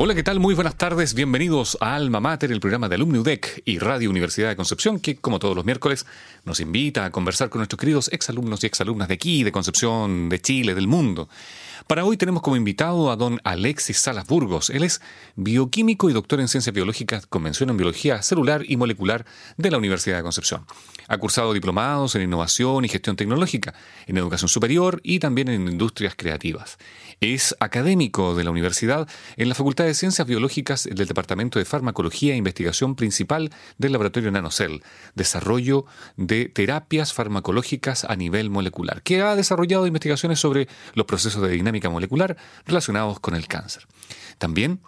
Hola, ¿qué tal? Muy buenas tardes. Bienvenidos a Alma Mater, el programa de Alumni UDEC y Radio Universidad de Concepción, que como todos los miércoles nos invita a conversar con nuestros queridos exalumnos y exalumnas de aquí, de Concepción, de Chile, del mundo. Para hoy tenemos como invitado a don Alexis Salas Burgos. Él es bioquímico y doctor en ciencias biológicas con mención en biología celular y molecular de la Universidad de Concepción. Ha cursado diplomados en innovación y gestión tecnológica, en educación superior y también en industrias creativas. Es académico de la universidad en la Facultad de Ciencias Biológicas del Departamento de Farmacología e Investigación Principal del Laboratorio Nanocell, desarrollo de terapias farmacológicas a nivel molecular, que ha desarrollado investigaciones sobre los procesos de dinámica molecular relacionados con el cáncer. También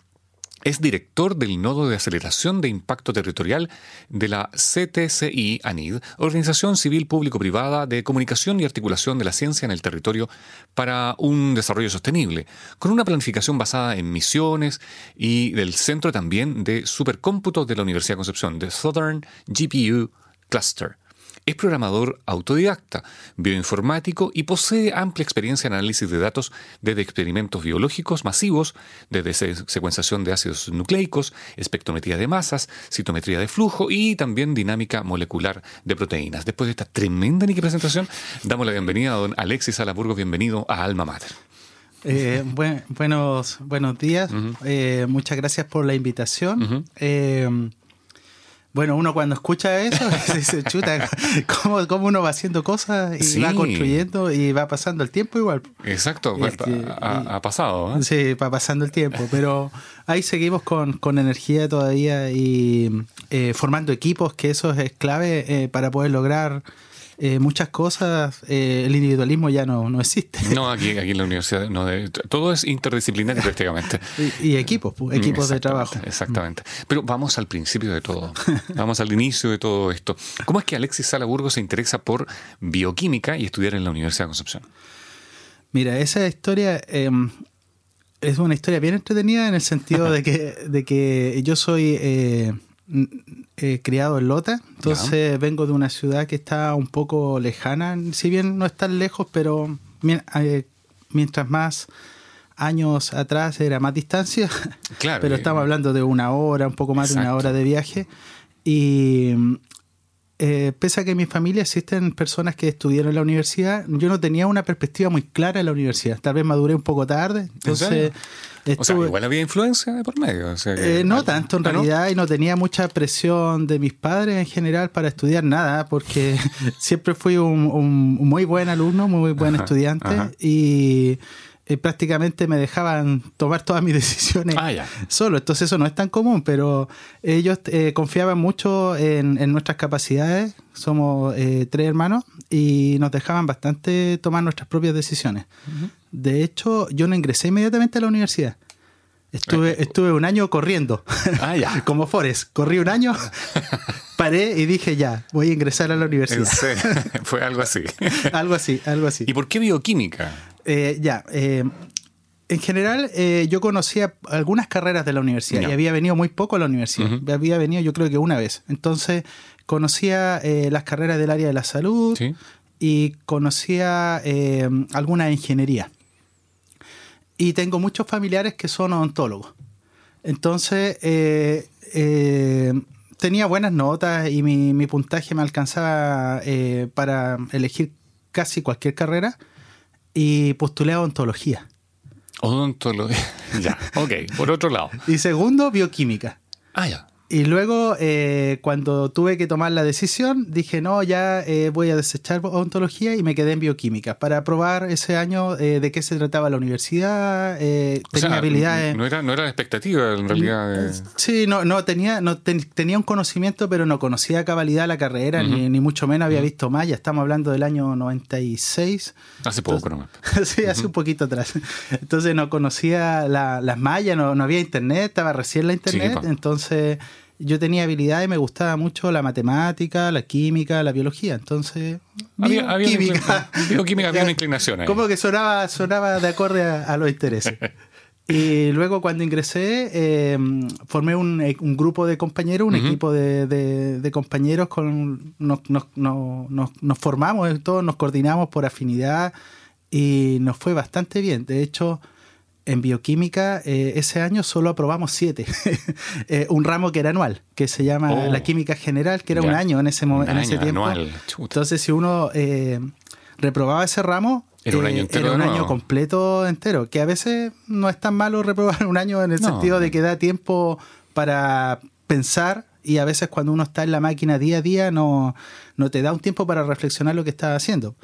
es director del Nodo de Aceleración de Impacto Territorial de la CTCI ANID, Organización Civil Público-Privada de Comunicación y Articulación de la Ciencia en el Territorio para un Desarrollo Sostenible, con una planificación basada en misiones y del Centro también de Supercómputo de la Universidad de Concepción, de Southern GPU Cluster. Es programador autodidacta, bioinformático y posee amplia experiencia en análisis de datos desde experimentos biológicos masivos, desde secuenciación de ácidos nucleicos, espectrometría de masas, citometría de flujo y también dinámica molecular de proteínas. Después de esta tremenda presentación, damos la bienvenida a don Alexis Alaburgo. Bienvenido a Alma Mater. Eh, buenos, buenos días. Eh, muchas gracias por la invitación. Bueno, uno cuando escucha eso dice, chuta, ¿cómo, ¿cómo, uno va haciendo cosas y va construyendo y va pasando el tiempo igual? Exacto, ha, pasado. ¿eh? Sí, va pasando el tiempo, pero ahí seguimos con, con energía todavía y eh, formando equipos, que eso es clave eh, para poder lograr eh, muchas cosas, eh, el individualismo ya no, no existe. No, aquí, aquí en la universidad no, todo es interdisciplinario prácticamente. y, equipos, equipos de trabajo. Exactamente. Pero vamos al principio de todo. Vamos al inicio de todo esto. ¿Cómo es que Alexis Salaburgo se interesa por bioquímica y estudiar en la Universidad de Concepción? Mira, esa historia em, es una historia bien entretenida en el sentido de que, de que yo soy eh, criado en Lota, entonces vengo de una ciudad que está un poco lejana, si bien no es tan lejos, pero eh, mientras más años atrás era más distancia, claro, pero estamos hablando de una hora, un poco más de una hora de viaje. Y eh, pese a que en mi familia existen personas que estudiaron en la universidad, yo no tenía una perspectiva muy clara en la universidad. Tal vez maduré un poco tarde. Entonces, o sea, igual había influencia por medio. Eh, no tanto en realidad y no tenía mucha presión de mis padres en general para estudiar nada porque siempre fui un, muy buen alumno, muy buen estudiante y eh, prácticamente me dejaban tomar todas mis decisiones ah, solo. Entonces eso no es tan común, pero ellos eh, confiaban mucho en, nuestras capacidades. Somos tres hermanos y nos dejaban bastante tomar nuestras propias decisiones. De hecho, yo no ingresé inmediatamente a la universidad. Estuve, estuve un año corriendo, ah, ya. como Forrest. Corrí un año, paré y dije ya, voy a ingresar a la universidad. Fue algo así. algo así, algo así. ¿Y por qué bioquímica? Eh, ya, eh, en general eh, yo conocía algunas carreras de la universidad y había venido muy poco a la universidad. Había venido yo creo que una vez. Entonces conocía las carreras del área de la salud y conocía alguna ingeniería y tengo muchos familiares que son odontólogos. Entonces, eh, eh, tenía buenas notas y mi, puntaje me alcanzaba eh, para elegir casi cualquier carrera y postulé a odontología. Odontología, ya, ok, por otro lado. Y segundo, bioquímica. Ah, ya. Y luego, eh, cuando tuve que tomar la decisión, dije, no, ya eh, voy a desechar ontología y me quedé en bioquímica para probar ese año eh, de qué se trataba la universidad. tenía habilidades. No era, no era la expectativa, en realidad. Sí, no, no, tenía, no tenía un conocimiento, pero no conocía a cabalidad la carrera, ni, ni, mucho menos había visto más. Ya estamos hablando del año 96. Hace poco, ¿no? sí, hace un poquito atrás. Entonces no conocía las mallas, no, no había internet, estaba recién la internet. entonces yo tenía habilidades, me gustaba mucho la matemática, la química, la biología. Entonces, había, bioquímica. bioquímica había una inclinación ahí. Como que sonaba, sonaba de acorde a, los intereses. Y luego cuando ingresé, em, formé un, un, grupo de compañeros, un equipo de, de, compañeros, con nos, nos, nos, nos, formamos, todos nos coordinamos por afinidad y nos fue bastante bien. De hecho, en bioquímica eh, ese año solo aprobamos siete. Eh, un ramo que era anual, que se llama oh. la química general, que era un año en ese, en ese tiempo. Entonces, si uno eh, reprobaba ese ramo, era un año entero. Era un año completo entero, que a veces no es tan malo reprobar un año en el sentido de que da tiempo para pensar y a veces cuando uno está en la máquina día a día no, no te da un tiempo para reflexionar lo que estás haciendo.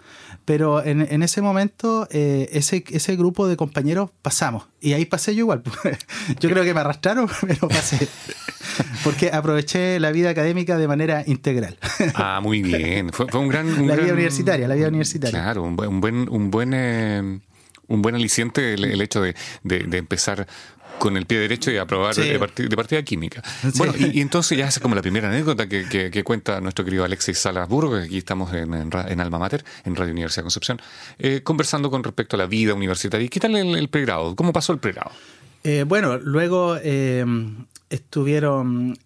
Pero en, en ese momento, eh, ese, ese grupo de compañeros pasamos. Y ahí pasé yo igual. yo creo que me arrastraron, pero pasé. Porque aproveché la vida académica de manera integral. ah, muy bien. Fue, un gran... la vida universitaria, la vida universitaria. Claro, un buen... Un buen, un buen eh, un buen aliciente el, hecho de, de, empezar con el pie derecho y aprobar de, partida, química. Bueno, y, entonces ya es como la primera anécdota que, cuenta nuestro querido Alexis Salasburgo, que aquí estamos en, en, Alma Mater, en Radio Universidad de Concepción, eh, conversando con respecto a la vida universitaria. ¿Y qué tal el, pregrado? ¿Cómo pasó el pregrado? Eh, bueno, luego eh, estuvieron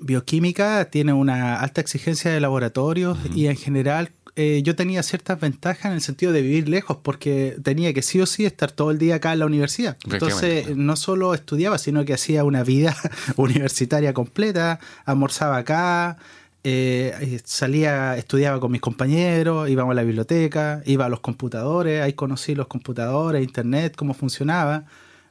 bioquímica, tiene una alta exigencia de laboratorios y en general eh, yo tenía ciertas ventajas en el sentido de vivir lejos, porque tenía que sí o sí estar todo el día acá en la universidad. Entonces, no solo estudiaba, sino que hacía una vida universitaria completa, almorzaba acá, eh, salía, estudiaba con mis compañeros, íbamos a la biblioteca, iba a los computadores, ahí conocí los computadores, internet, cómo funcionaba.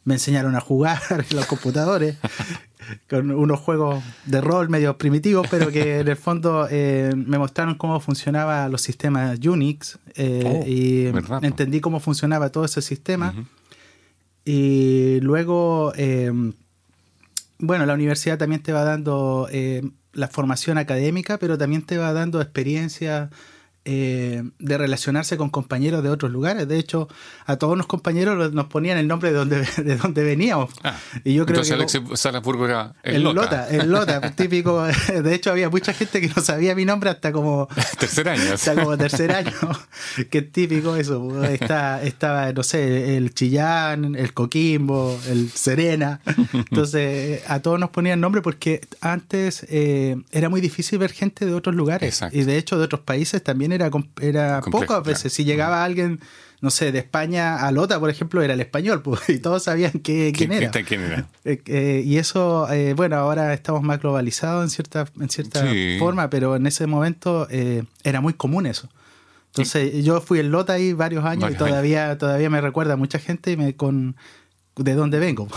Me enseñaron a jugar en los computadores con unos juegos de rol medio primitivos, pero que en el fondo eh, me mostraron cómo funcionaban los sistemas Unix eh, oh, y entendí cómo funcionaba todo ese sistema. Y luego, eh, bueno, la universidad también te va dando la formación académica, pero también te va dando experiencia eh, de relacionarse con compañeros de otros lugares. De hecho, a todos los compañeros nos ponían el nombre de donde, de donde veníamos. Ah, y yo creo entonces que Salzburgo era el, Lota. El Lota, típico. De hecho, había mucha gente que no sabía mi nombre hasta como... tercer año. Hasta como tercer año. que típico eso. Está, estaba, no sé, el Chillán, el Coquimbo, el Serena. Entonces, a todos nos ponían nombre porque antes eh, era muy difícil ver gente de otros lugares. Y de hecho, de otros países también era, era poco a veces. Si llegaba alguien, no sé, de España a Lota, por ejemplo, era el español, pues, y todos sabían quién, era. quién era. Eh, eh, y eso, eh, bueno, ahora estamos más globalizados en cierta, en cierta forma, pero en ese momento era muy común eso. Entonces, yo fui en Lota ahí varios años y todavía, todavía me recuerda mucha gente y me, con de dónde vengo.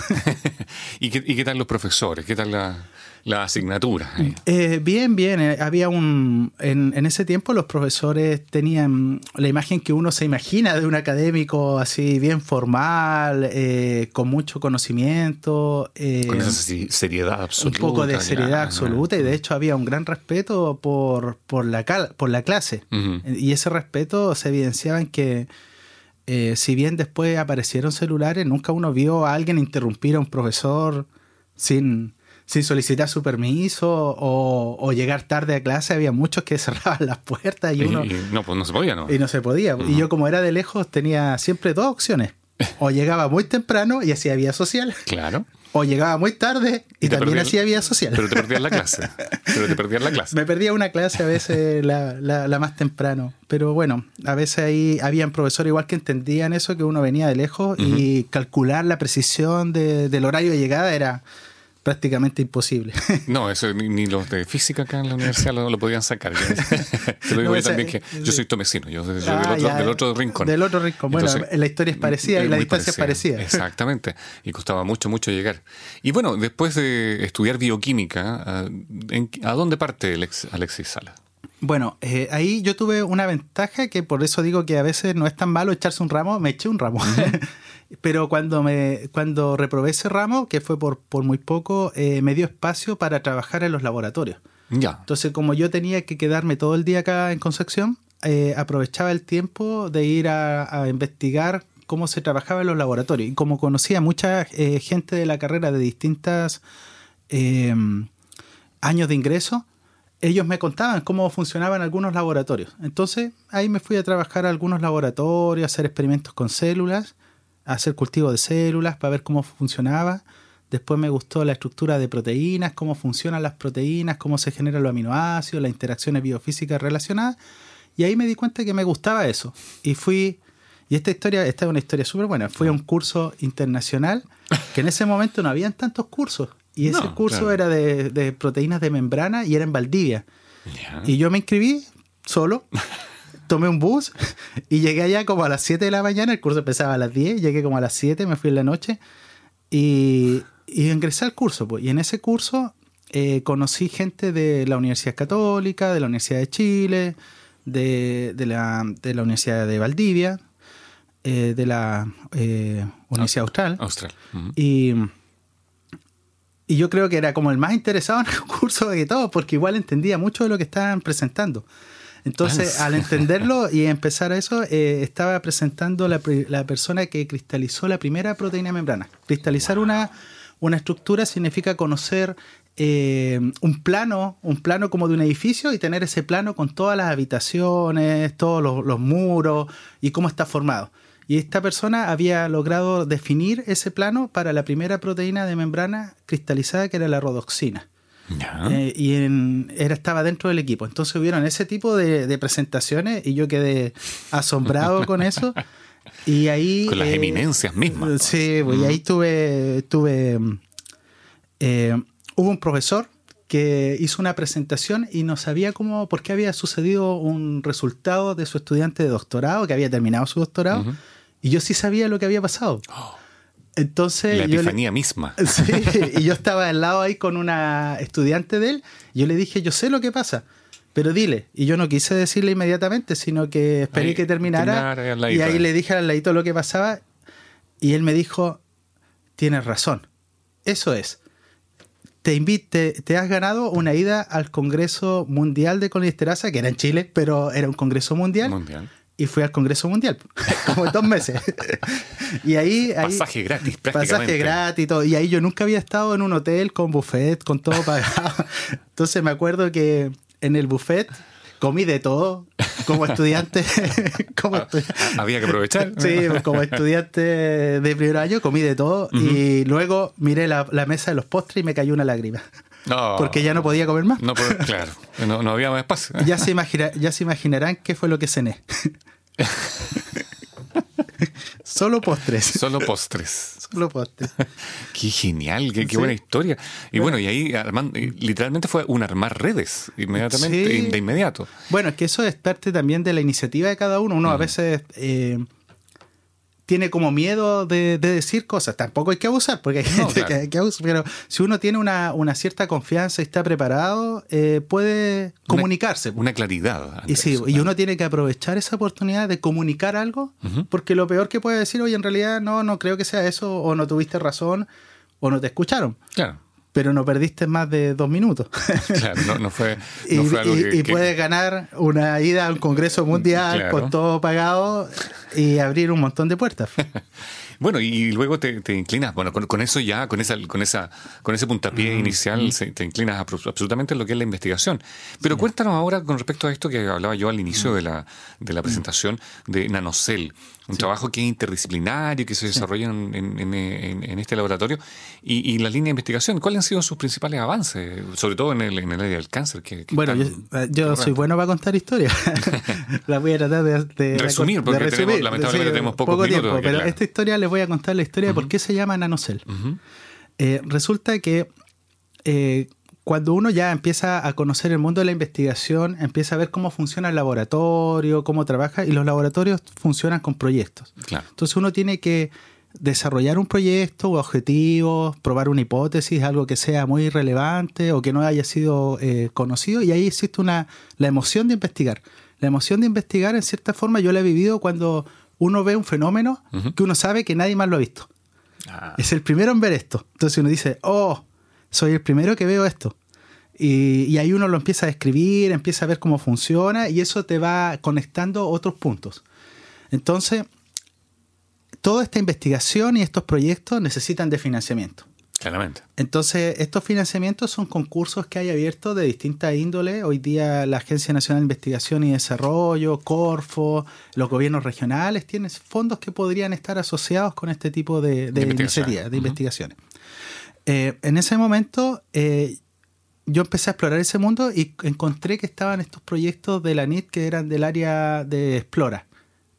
¿Y, qué, ¿Y qué tal los profesores? ¿Qué tal la, la asignatura. Eh, bien, bien. Eh, había un. En, en, ese tiempo los profesores tenían la imagen que uno se imagina de un académico así bien formal, eh, con mucho conocimiento. con esa seriedad absoluta. Un poco de seriedad absoluta. Y de hecho había un gran respeto por, por, la, por la clase. Y ese respeto se evidenciaba en que. si bien después aparecieron celulares, nunca uno vio a alguien interrumpir a un profesor sin, sin solicitar su permiso o, llegar tarde a clase, había muchos que cerraban las puertas y, uno... no, pues no se podía, ¿no? Y no se podía. Y yo como era de lejos tenía siempre dos opciones. O llegaba muy temprano y hacía vía social. Claro. O llegaba muy tarde y, también hacía vía social. Pero te perdías la clase. Pero te perdías la clase. Me perdía una clase a veces la, más temprano. Pero bueno, a veces ahí habían profesores igual que entendían eso, que uno venía de lejos y calcular la precisión del horario de llegada era prácticamente imposible. No, eso ni, los de física acá en la universidad lo, lo podían sacar. Te lo digo yo también que yo soy tomecino, yo, soy ah, del, otro, rincón. Del otro rincón. Bueno, la historia es parecida y la distancia es parecida. Exactamente. Y costaba mucho, mucho llegar. Y bueno, después de estudiar bioquímica, ¿a, ¿a dónde parte Alexis Sala? Bueno, eh, ahí yo tuve una ventaja que por eso digo que a veces no es tan malo echarse un ramo, me eché un ramo. Pero cuando me cuando reprobé ese ramo, que fue por, por muy poco, eh, me dio espacio para trabajar en los laboratorios. Ya. Entonces, como yo tenía que quedarme todo el día acá en Concepción, eh, aprovechaba el tiempo de ir a, investigar cómo se trabajaba en los laboratorios. Y como conocía mucha gente de la carrera de distintas años de ingreso, ellos me contaban cómo funcionaban algunos laboratorios. Entonces ahí me fui a trabajar a algunos laboratorios, a hacer experimentos con células, hacer cultivo de células para ver cómo funcionaba. Después me gustó la estructura de proteínas, cómo funcionan las proteínas, cómo se generan los aminoácidos, las interacciones biofísicas relacionadas. Y ahí me di cuenta que me gustaba eso. Y fui, y esta historia, esta es una historia súper buena, fui a un curso internacional que en ese momento no habían tantos cursos. Y ese curso era de, proteínas de membrana y era en Valdivia. Y yo me inscribí solo, tomé un bus y llegué allá como a las 7 de la mañana. El curso empezaba a las 10, llegué como a las 7, me fui en la noche y, ingresé al curso. Pues. Y en ese curso eh, conocí gente de la Universidad Católica, de la Universidad de Chile, de, la, Universidad de Valdivia, eh, de la eh, Universidad Austral. Austral. Y y yo creo que era como el más interesado en el curso de todo, porque igual entendía mucho de lo que estaban presentando. Entonces, al entenderlo y empezar a eso, eh, estaba presentando la, la, persona que cristalizó la primera proteína membrana. Cristalizar una, una estructura significa conocer eh, un plano, un plano como de un edificio y tener ese plano con todas las habitaciones, todos los, los muros y cómo está formado. Y esta persona había logrado definir ese plano para la primera proteína de membrana cristalizada que era la rodoxina. Eh, y era, estaba dentro del equipo. Entonces hubieron ese tipo de, presentaciones y yo quedé asombrado con eso. Y ahí. Con las eh, eminencias mismas. Sí, pues, y ahí tuve. tuve eh, hubo un profesor que hizo una presentación y no sabía cómo, por qué había sucedido un resultado de su estudiante de doctorado, que había terminado su doctorado, y yo sí sabía lo que había pasado. Entonces, la epifanía misma. Sí, y yo estaba al lado ahí con una estudiante de él. Y yo le dije, yo sé lo que pasa, pero dile. Y yo no quise decirle inmediatamente, sino que esperé que terminara. y ahí le dije al ladito lo que pasaba. Y él me dijo, tienes razón. Eso es. Te, invite, te has ganado una ida al Congreso Mundial de Colesterasa, que era en Chile, pero era un Congreso mundial. Mundial y fui al Congreso Mundial, como en dos meses. y ahí, Pasaje gratis, prácticamente. Pasaje gratis y todo. Y ahí yo nunca había estado en un hotel con buffet, con todo pagado. Entonces me acuerdo que en el buffet comí de todo como estudiante. como ah, Había que aprovechar. sí, como estudiante de primer año comí de todo y luego miré la, la, mesa de los postres y me cayó una lágrima. Porque ya no podía comer más. No, claro, no, había más espacio. ya, se ya se imaginarán qué fue lo que cené. Solo postres. Solo postres. Solo postres. qué genial, qué, buena historia. Y bueno, y ahí literalmente fue un armar redes inmediatamente, de inmediato. Bueno, es que eso es parte también de la iniciativa de cada uno. Uno a veces eh, tiene como miedo de, decir cosas. Tampoco hay que abusar, porque hay gente que, hay que abusar. Pero si uno tiene una, cierta confianza y está preparado, eh, puede comunicarse. Una, claridad. y sí, y uno tiene que aprovechar esa oportunidad de comunicar algo, porque lo peor que puede decir, oye, en realidad no, no creo que sea eso, o no tuviste razón, o no te escucharon. Claro pero no perdiste más de dos minutos. Claro, no, fue, y, puedes ganar una ida a un congreso mundial con todo pagado y abrir un montón de puertas. Bueno, y luego te, inclinas, bueno, con, eso ya, con esa, con esa, con ese puntapié inicial, te inclinas absolutamente en lo que es la investigación. Pero cuéntanos ahora con respecto a esto que hablaba yo al inicio de la, de la presentación de Nanocell un trabajo que es interdisciplinario, que se desarrolla en, este laboratorio. Y, la línea de investigación, ¿cuáles han sido sus principales avances? Sobre todo en el, área del cáncer. Que, bueno, yo, soy bueno para contar historias. la voy a tratar de, resumir, porque Tenemos, lamentablemente tenemos pocos poco minutos. pero esta historia les voy a contar la historia de por qué se llama nanocell. Eh, resulta que eh, cuando uno ya empieza a conocer el mundo de la investigación, empieza a ver cómo funciona el laboratorio, cómo trabaja, y los laboratorios funcionan con proyectos. Entonces uno tiene que desarrollar un proyecto o objetivos, probar una hipótesis, algo que sea muy relevante o que no haya sido eh, conocido, y ahí existe una, la emoción de investigar. La emoción de investigar, en cierta forma, yo la he vivido cuando uno ve un fenómeno que uno sabe que nadie más lo ha visto. Ah. Es el primero en ver esto. Entonces uno dice, oh, soy el primero que veo esto. Y, y, ahí uno lo empieza a escribir, empieza a ver cómo funciona y eso te va conectando otros puntos. Entonces, toda esta investigación y estos proyectos necesitan de financiamiento. Claramente. Entonces, estos financiamientos son concursos que hay abiertos de distinta índole. Hoy día la Agencia Nacional de Investigación y Desarrollo, Corfo, los gobiernos regionales tienen fondos que podrían estar asociados con este tipo de, iniciativas, de investigaciones. Eh, en ese momento, eh, yo empecé a explorar ese mundo y encontré que estaban estos proyectos de la NIT que eran del área de Explora,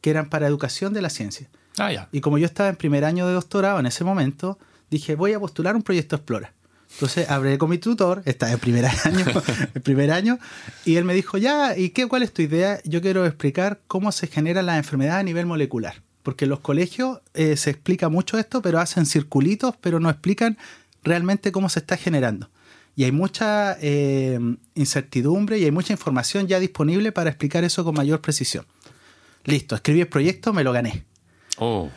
que eran para educación de la ciencia. Ah, y como yo estaba en primer año de doctorado en ese momento, dije, voy a postular un proyecto Explora. Entonces hablé con mi tutor, estaba en primer año, el primer año, y él me dijo, ya, ¿y qué, cuál es tu idea? Yo quiero explicar cómo se genera la enfermedad a nivel molecular. Porque en los colegios eh, se explica mucho esto, pero hacen circulitos, pero no explican realmente cómo se está generando. Y hay mucha eh, incertidumbre y hay mucha información ya disponible para explicar eso con mayor precisión. Listo, escribí el proyecto, me lo gané. Oh.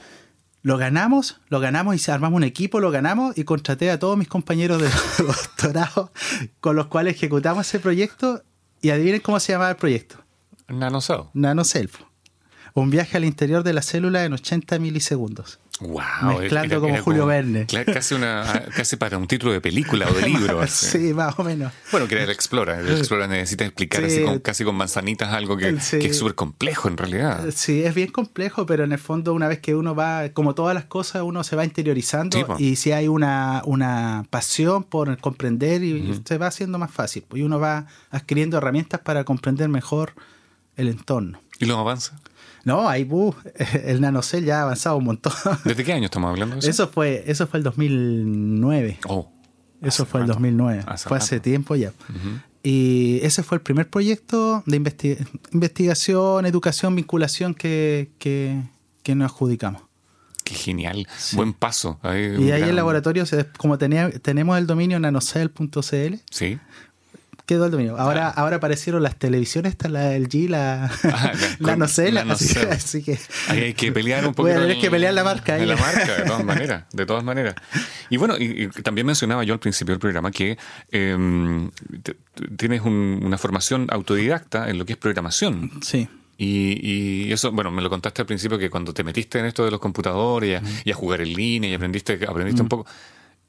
Lo ganamos, lo ganamos y armamos un equipo, lo ganamos y contraté a todos mis compañeros de doctorado con los cuales ejecutamos ese proyecto y adivinen cómo se llamaba el proyecto. Nanocell. Nanocell. Un viaje al interior de la célula en 80 milisegundos. Wow, mezclando como Julio Verne. Casi, una, casi para un título de película o de libro. sí, más o menos. Bueno, que era el Explora. El Explora necesita explicar así casi con manzanitas algo que, es súper complejo en realidad. Sí, es bien complejo, pero en el fondo una vez que uno va, como todas las cosas, uno se va interiorizando y si hay una, una pasión por comprender y se va haciendo más fácil. Y uno va adquiriendo herramientas para comprender mejor el entorno. ¿Y los avanza? No, ahí el nanocell ya ha avanzado un montón. ¿Desde qué año estamos hablando? eso? eso fue eso fue el 2009. Oh, eso fue el 2009. fue hace tiempo ya. Y ese fue el primer proyecto de investigación, educación, vinculación que, que, nos adjudicamos. Qué genial. Buen paso. y ahí el laboratorio, como tenía, tenemos el dominio nanocell.cl, sí quedó el dominio. Ahora, ahora aparecieron las televisiones, está la LG, la, ah, la, Nocela, así, que hay que pelear un poco. Hay que pelear la marca. la marca, de todas maneras, de todas maneras. Y bueno, y, también mencionaba yo al principio del programa que em, tienes una formación autodidacta en lo que es programación. Sí. Y, eso, bueno, me lo contaste al principio que cuando te metiste en esto de los computadores y a, jugar en línea y aprendiste, aprendiste un poco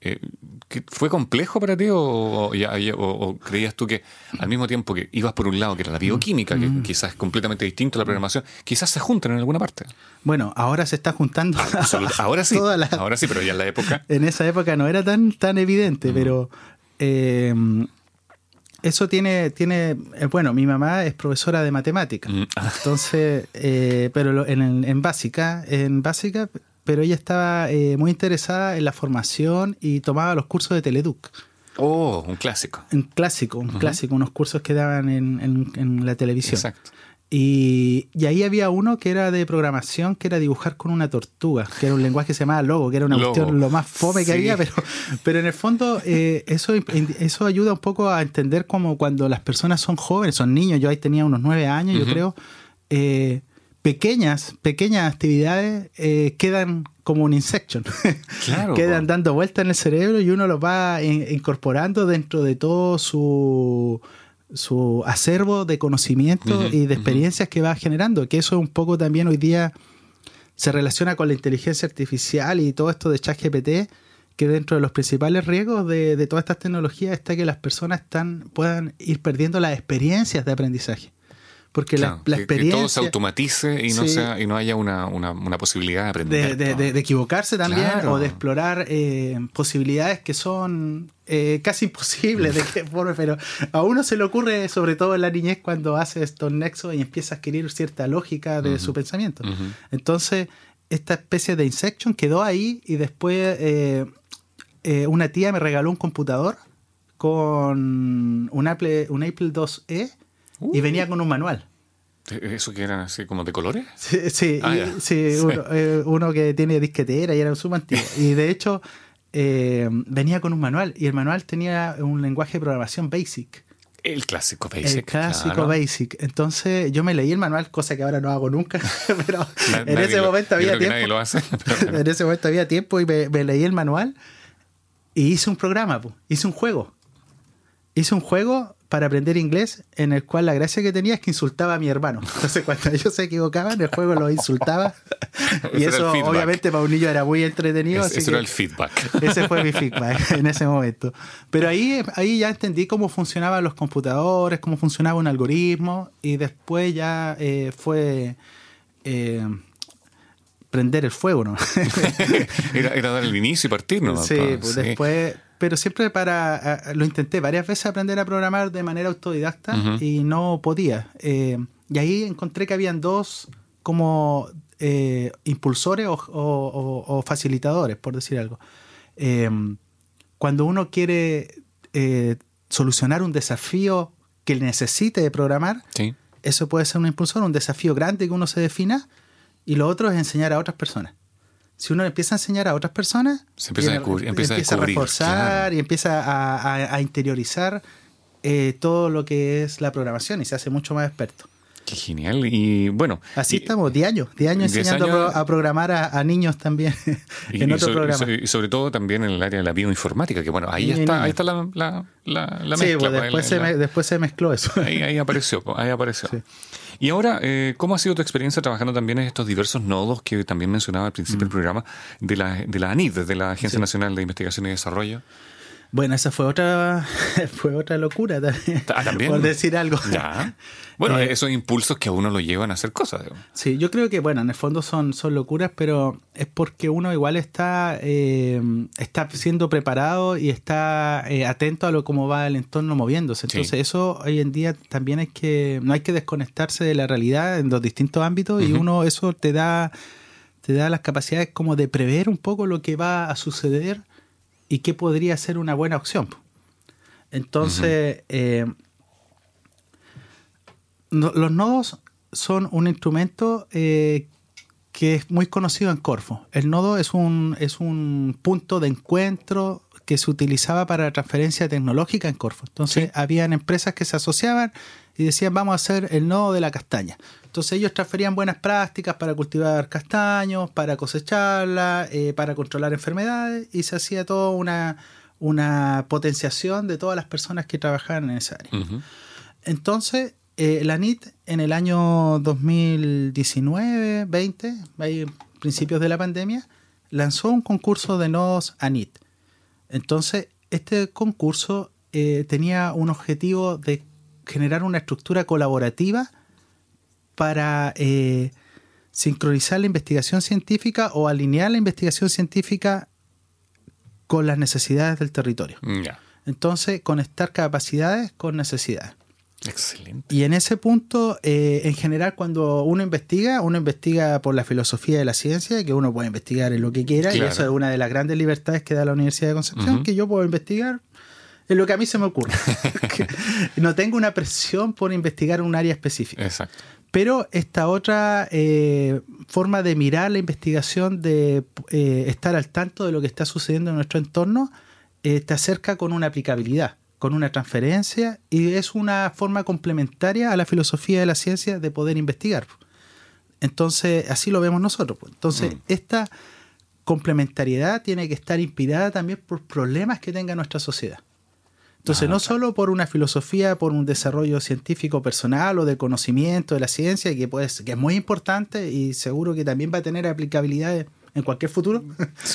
eh, ¿Fue complejo para ti o, creías tú que al mismo tiempo que ibas por un lado, que era la bioquímica, que mm. quizás es completamente distinto a la programación, quizás se juntan en alguna parte? Bueno, ahora se está juntando. ahora sí, ahora sí, pero ya en la época. En esa época no era tan, tan evidente, mm. pero eh, eso tiene, tiene, eh, bueno, mi mamá es profesora de matemáticas, mm. entonces, pero en, en básica, en básica pero ella estaba eh, muy interesada en la formación y tomaba los cursos de Teleduc. Oh, un clásico. Un clásico, un clásico, unos cursos que daban en, en, la televisión. Exacto. Y, y, ahí había uno que era de programación, que era dibujar con una tortuga, que era un lenguaje que se llamaba Logo, que era una cuestión lo más fome que había, pero, pero en el fondo eh, eso, eso ayuda un poco a entender como cuando las personas son jóvenes, son niños, yo ahí tenía unos nueve años, yo creo, eh, pequeñas, pequeñas actividades eh, quedan como un insection. quedan dando vuelta en el cerebro y uno los va incorporando dentro de todo su, su acervo de conocimiento y de experiencias que va generando. Que eso un poco también hoy día se relaciona con la inteligencia artificial y todo esto de ChatGPT, que dentro de los principales riesgos de, de todas estas tecnologías está que las personas están, puedan ir perdiendo las experiencias de aprendizaje. Porque la, experiencia. Que todo se automatice y no, sea, y no haya una, posibilidad de aprender. De, equivocarse también o de explorar eh, posibilidades que son eh, casi imposibles de que forme, pero a uno se le ocurre, sobre todo en la niñez, cuando hace estos nexos y empieza a adquirir cierta lógica de su pensamiento. Entonces, esta especie de Insection quedó ahí y después eh, una tía me regaló un computador con un Apple, un Apple 2E y venía con un manual. ¿Eso que eran así como de colores? Sí, sí, ah, eh, Uno, que tiene disquetera y era un suma antiguo. Y de hecho, eh, venía con un manual y el manual tenía un lenguaje de programación basic. El clásico Basic. El clásico Basic. Entonces yo me leí el manual, cosa que ahora no hago nunca, pero en ese momento había tiempo. Lo hace, en ese momento había tiempo y me, leí el manual y hice un programa, hice un juego. Hice un juego para aprender inglés en el cual la gracia que tenía es que insultaba a mi hermano. Entonces cuando ellos se equivocaban, el juego los insultaba. y eso obviamente para un niño era muy entretenido. ese era el feedback. Ese fue mi feedback en ese momento. Pero ahí, ahí ya entendí cómo funcionaban los computadores, cómo funcionaba un algoritmo y después ya eh, fue... Eh, prender el fuego, ¿no? era, dar el inicio y partir, ¿no? Sí, pues después pero siempre para, lo intenté varias veces aprender a programar de manera autodidacta y no podía. Eh, y ahí encontré que habían dos como eh, impulsores o, facilitadores, por decir algo. Eh, cuando uno quiere solucionar un desafío que necesite de programar, eso puede ser un impulsor, un desafío grande que uno se defina, y lo otro es enseñar a otras personas si uno empieza a enseñar a otras personas, se empieza, a, descubrir, empieza, a, reforzar y empieza a, interiorizar eh, todo lo que es la programación y se hace mucho más experto. Qué genial. Y bueno. Así estamos, 10 años, 10 años enseñando a programar a, niños también en otro programa. Y sobre todo también en el área de la bioinformática, que bueno, ahí está, ahí está la, la, la, sí, pues, después, se después se mezcló eso. Ahí, ahí apareció, ahí apareció. Y ahora, eh, ¿cómo ha sido tu experiencia trabajando también en estos diversos nodos que también mencionaba al principio del mm. programa de la, de la ANID, de la Agencia Nacional de Investigación y Desarrollo? Bueno, esa fue otra, fue otra locura ah, también, por decir algo. Bueno, eh, esos impulsos que a uno lo llevan a hacer cosas. Sí, yo creo que, bueno, en el fondo son, son locuras, pero es porque uno igual está, eh, está siendo preparado y está eh, atento a lo cómo va el entorno moviéndose. Entonces, eso hoy en día también es que, no hay que desconectarse de la realidad en los distintos ámbitos y uno, eso te da, te da las capacidades como de prever un poco lo que va a suceder y qué podría ser una buena opción. Entonces, eh, los nodos son un instrumento eh, que es muy conocido en Corfo. El nodo es un, es un punto de encuentro que se utilizaba para la transferencia tecnológica en Corfo. Entonces, habían empresas que se asociaban y decían, vamos a hacer el nodo de la castaña. Entonces ellos transferían buenas prácticas para cultivar castaños, para cosecharla, eh, para controlar enfermedades y se hacía toda una, una potenciación de todas las personas que trabajaban en esa área. Entonces, eh, la NIT en el año 2019, 20, principios de la pandemia, lanzó un concurso de nodos a NIT. Entonces, este concurso eh, tenía un objetivo de generar una estructura colaborativa para eh, sincronizar la investigación científica o alinear la investigación científica con las necesidades del territorio. Entonces, conectar capacidades con necesidades. Excelente. Y en ese punto, eh, en general, cuando uno investiga, uno investiga por la filosofía de la ciencia, que uno puede investigar en lo que quiera, y eso es una de las grandes libertades que da la Universidad de Concepción, que yo puedo investigar en lo que a mí se me ocurre. no tengo una presión por investigar un área específica. Exacto. Pero esta otra eh, forma de mirar la investigación, de eh, estar al tanto de lo que está sucediendo en nuestro entorno, eh, te acerca con una aplicabilidad, con una transferencia y es una forma complementaria a la filosofía de la ciencia de poder investigar. Entonces, así lo vemos nosotros. Pues. Entonces, mm. esta complementariedad tiene que estar inspirada también por problemas que tenga nuestra sociedad. Entonces, no solo por una filosofía, por un desarrollo científico personal o de conocimiento de la ciencia, que, pues, que es muy importante y seguro que también va a tener aplicabilidad en cualquier futuro.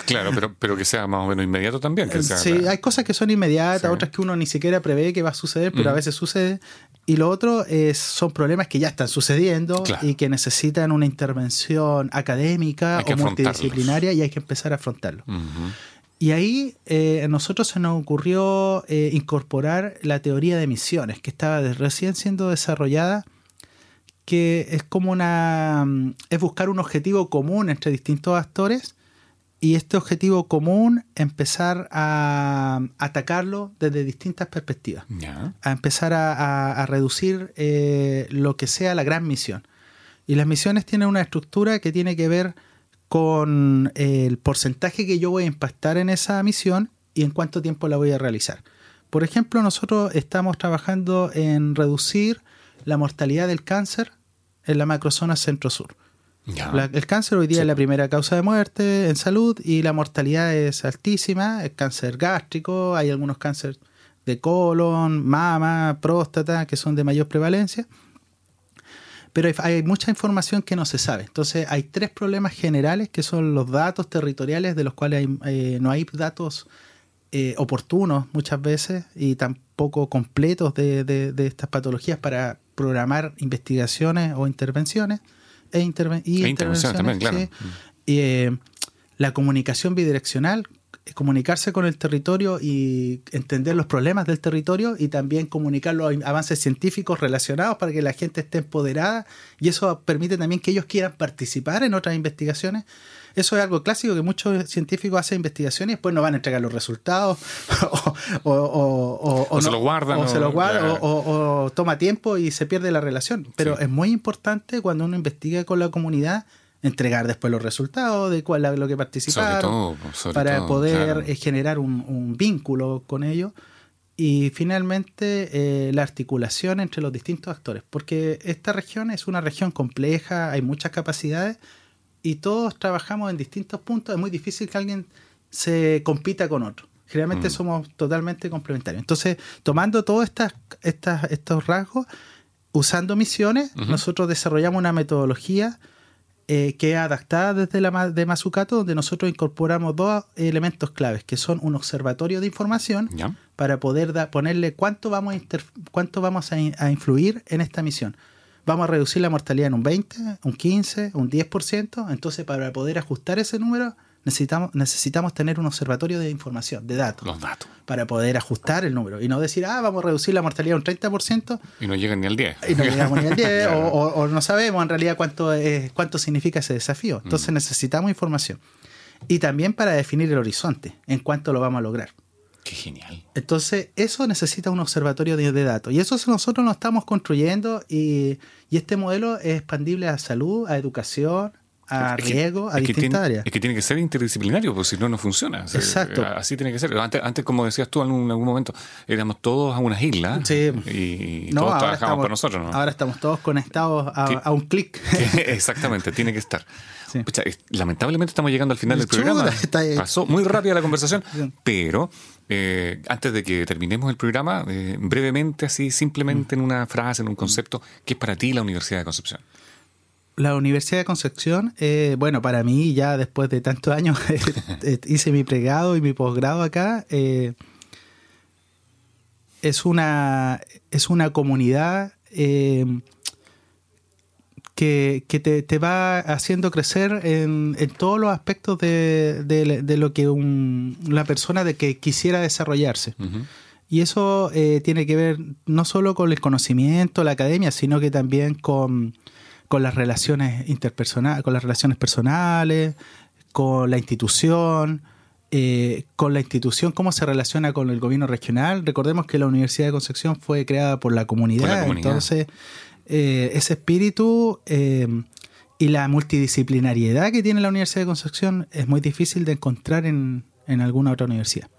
Claro, pero, pero que sea más o menos inmediato también. sí, hay cosas que son inmediatas, otras que uno ni siquiera prevé que va a suceder, pero a veces sucede. Y lo otro es, son problemas que ya están sucediendo y que necesitan una intervención académica o multidisciplinaria y hay que empezar a afrontarlo. Y ahí eh, a nosotros se nos ocurrió eh, incorporar la teoría de misiones, que estaba recién siendo desarrollada, que es como una. Mm, es buscar un objetivo común entre distintos actores y este objetivo común empezar a atacarlo desde distintas perspectivas. A empezar a, reducir eh, lo que sea la gran misión. Y las misiones tienen una estructura que tiene que ver con el porcentaje que yo voy a impactar en esa misión y en cuánto tiempo la voy a realizar. Por ejemplo, nosotros estamos trabajando en reducir la mortalidad del cáncer en la macrozona centro-sur el cáncer hoy día es la primera causa de muerte en salud y la mortalidad es altísima. El cáncer gástrico, hay algunos cánceres de colon, mama, próstata, que son de mayor prevalencia. Pero hay, mucha información que no se sabe. Entonces hay tres problemas generales que son los datos territoriales de los cuales eh, no hay datos eh, oportunos muchas veces y tampoco completos de estas patologías para programar investigaciones o intervenciones e, y e también, claro. Y, eh, la comunicación bidireccional, comunicarse con el territorio y entender los problemas del territorio y también comunicar los avances científicos relacionados para que la gente esté empoderada y eso permite también que ellos quieran participar en otras investigaciones. Eso es algo clásico que muchos científicos hacen investigaciones y después no van a entregar los resultados o, se lo guardan. O, se lo guardan o, toma tiempo y se pierde la relación. Pero es muy importante cuando uno investiga con la comunidad entregar después los resultados de cuál lo que participaron para poder eh, generar un, vínculo con ellos y finalmente eh, la articulación entre los distintos actores porque esta región es una región compleja hay muchas capacidades y todos trabajamos en distintos puntos, es muy difícil que alguien se compita con otro. Generalmente mm. somos totalmente complementarios. Entonces, tomando todos estas, estas, estos rasgos, usando misiones, nosotros desarrollamos una metodología eh, que es adaptada desde la de Mazucato, donde nosotros incorporamos dos elementos claves, que son un observatorio de información para poder ponerle cuánto vamos, a, cuánto vamos a influir en esta misión vamos a reducir la mortalidad en un 20, un 15, un 10%. Entonces, para poder ajustar ese número, necesitamos, necesitamos tener un observatorio de información, de datos. Los datos. Para poder ajustar el número. Y no decir, ah, vamos a reducir la mortalidad un 30%. Y no llegan ni al 10. Y no llegamos ni al 10. o, no sabemos en realidad cuánto, es, cuánto significa ese desafío. Entonces, mm. necesitamos información. Y también para definir el horizonte, en cuánto lo vamos a lograr. Qué genial. Entonces, eso necesita un observatorio de, datos. Y eso nosotros lo estamos construyendo y, este modelo es expandible a salud, a educación, a riego, a distintas áreas. Es que tiene que ser interdisciplinario, porque si no, no funciona. Exacto. Así tiene que ser. Antes, antes como decías tú en algún, momento, éramos todos a unas islas y todos trabajamos por nosotros. Ahora estamos todos conectados a, un clic. Exactamente, tiene que estar. lamentablemente estamos llegando al final del programa. Pasó muy rápida la conversación, pero eh, antes de que terminemos el programa, eh, brevemente, así, simplemente en una frase, en un concepto, ¿qué es para ti la Universidad de Concepción? La Universidad de Concepción, eh, bueno, para mí, ya después de tantos años, hice mi pregrado y mi posgrado acá. es, una, es una comunidad que, te, va haciendo crecer en, todos los aspectos de, lo que una persona de que quisiera desarrollarse. Y eso eh, tiene que ver no solo con el conocimiento, la academia, sino que también con, las relaciones interpersonales, con las relaciones personales, con la institución, eh, con la institución, cómo se relaciona con el gobierno regional. Recordemos que la Universidad de Concepción fue creada por la comunidad, por la comunidad. entonces eh, ese espíritu eh, y la multidisciplinariedad que tiene la Universidad de Concepción es muy difícil de encontrar en, en alguna otra universidad.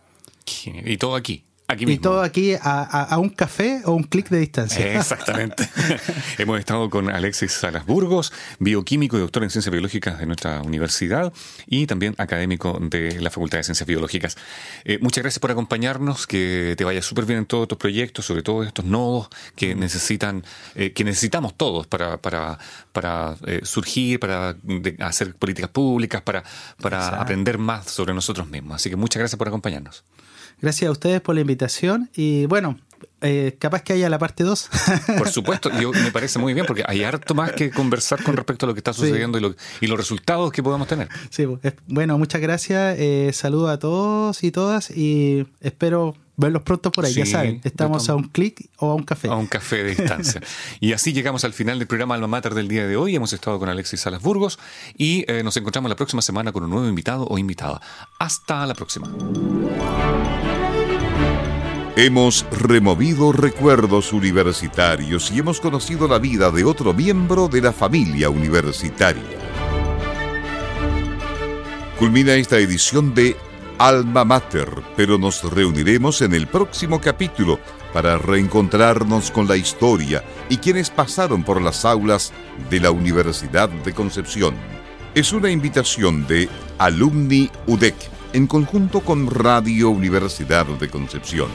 Y todo aquí. Y todo aquí a, un café o un clic de distancia. Exactamente. Hemos estado con Alexis Salas Burgos, bioquímico y doctor en ciencias biológicas de nuestra universidad y también académico de la Facultad de Ciencias Biológicas. Eh, muchas gracias por acompañarnos, que te vaya súper bien en todos tus proyectos, sobre todo estos nodos que necesitan, eh, que necesitamos todos para, para, para eh, surgir, para hacer políticas públicas, para, para aprender más sobre nosotros mismos. Así que muchas gracias por acompañarnos. Gracias a ustedes por la invitación y bueno, eh, capaz que haya la parte 2. Por supuesto, yo, me parece muy bien porque hay harto más que conversar con respecto a lo que está sucediendo y, los resultados que podemos tener. Sí, bueno, muchas gracias. Eh, saludos a todos y todas y espero verlos pronto por ahí, ya saben, estamos a un clic o a un café. A un café de distancia. y así llegamos al final del programa Alma Mater del día de hoy. Hemos estado con Alexis Salas Burgos y eh, nos encontramos la próxima semana con un nuevo invitado o invitada. Hasta la próxima. Hemos removido recuerdos universitarios y hemos conocido la vida de otro miembro de la familia universitaria. Culmina esta edición de Alma Mater, pero nos reuniremos en el próximo capítulo para reencontrarnos con la historia y quienes pasaron por las aulas de la Universidad de Concepción. Es una invitación de Alumni UDEC en conjunto con Radio Universidad de Concepción.